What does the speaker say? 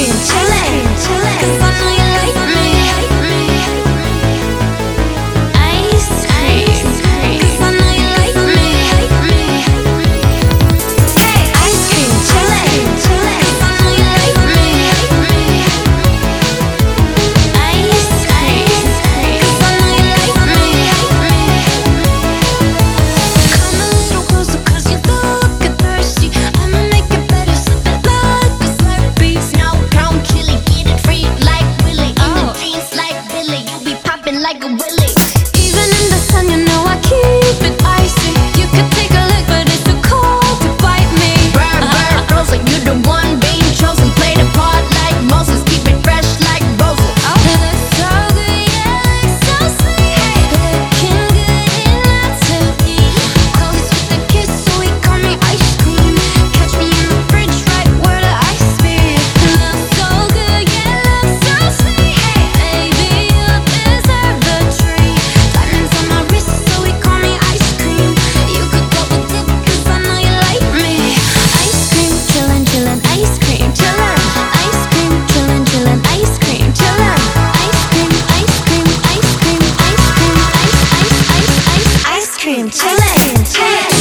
chillin', chillin', chillin'. like a willie. chicken, chicken, chicken.